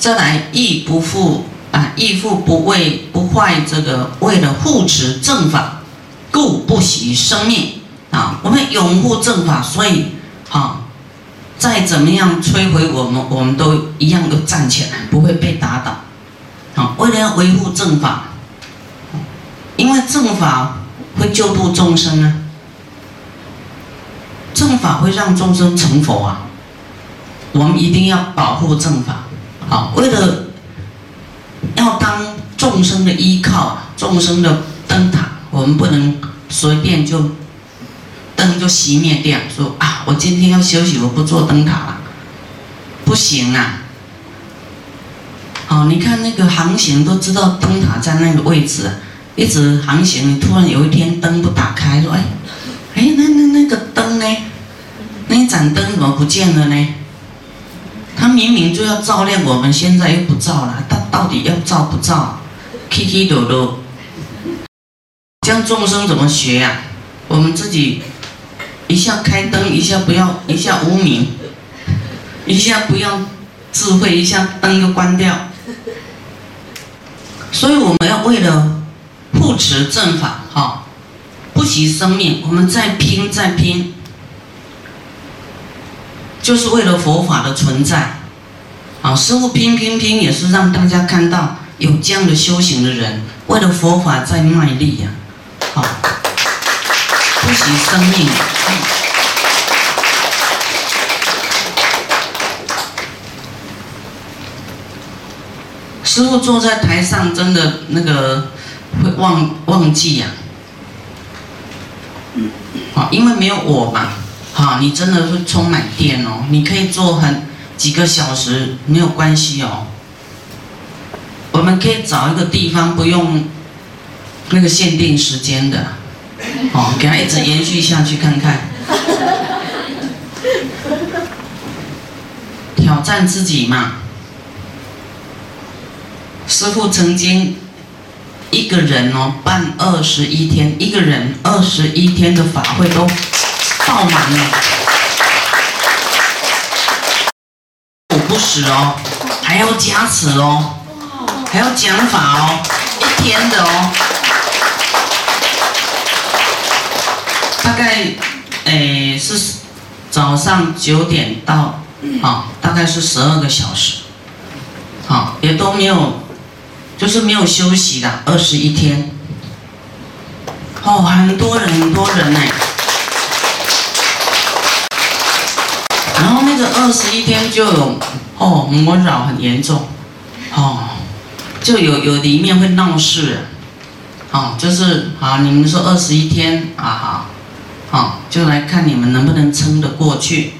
再来义不复啊，义复不为不坏这个，为了护持正法，故不惜生命啊。我们拥护正法，所以啊，再怎么样摧毁我们，我们都一样都站起来，不会被打倒。好，为了要维护正法，因为正法会救度众生啊，正法会让众生成佛啊。我们一定要保护正法。好，为了要当众生的依靠，众生的灯塔，我们不能随便就灯就熄灭掉。说啊，我今天要休息，我不做灯塔了，不行啊。好，你看那个航行都知道灯塔在那个位置，一直航行，突然有一天灯不打开，说哎，哎，那那那个灯呢？那一盏灯怎么不见了呢？明明就要照亮我们，现在又不照了，他到底要照不照？起起落落，这样众生怎么学呀？我们自己一下开灯，一下不要，一下无明，一下不要智慧，一下灯又关掉。所以我们要为了护持正法，哈，不惜生命，我们再拼再拼。就是为了佛法的存在，好，师傅拼拼拼也是让大家看到有这样的修行的人，为了佛法在卖力呀，好，不惜生命。师傅坐在台上，真的那个会忘忘记呀，好，因为没有我嘛。好，你真的是充满电哦！你可以做很几个小时没有关系哦。我们可以找一个地方，不用那个限定时间的，哦，给它一直延续下去看看。挑战自己嘛。师傅曾经一个人哦办二十一天，一个人二十一天的法会都。爆满了，我不死哦，还要加持哦，还要讲法哦，一天的哦，大概诶是早上九点到啊，大概是十二个小时，好也都没有，就是没有休息的二十一天，哦，很多人很多人呢。然后那个二十一天就有哦魔扰很严重，哦，就有有一面会闹事，哦，就是啊你们说二十一天啊好，好就来看你们能不能撑得过去。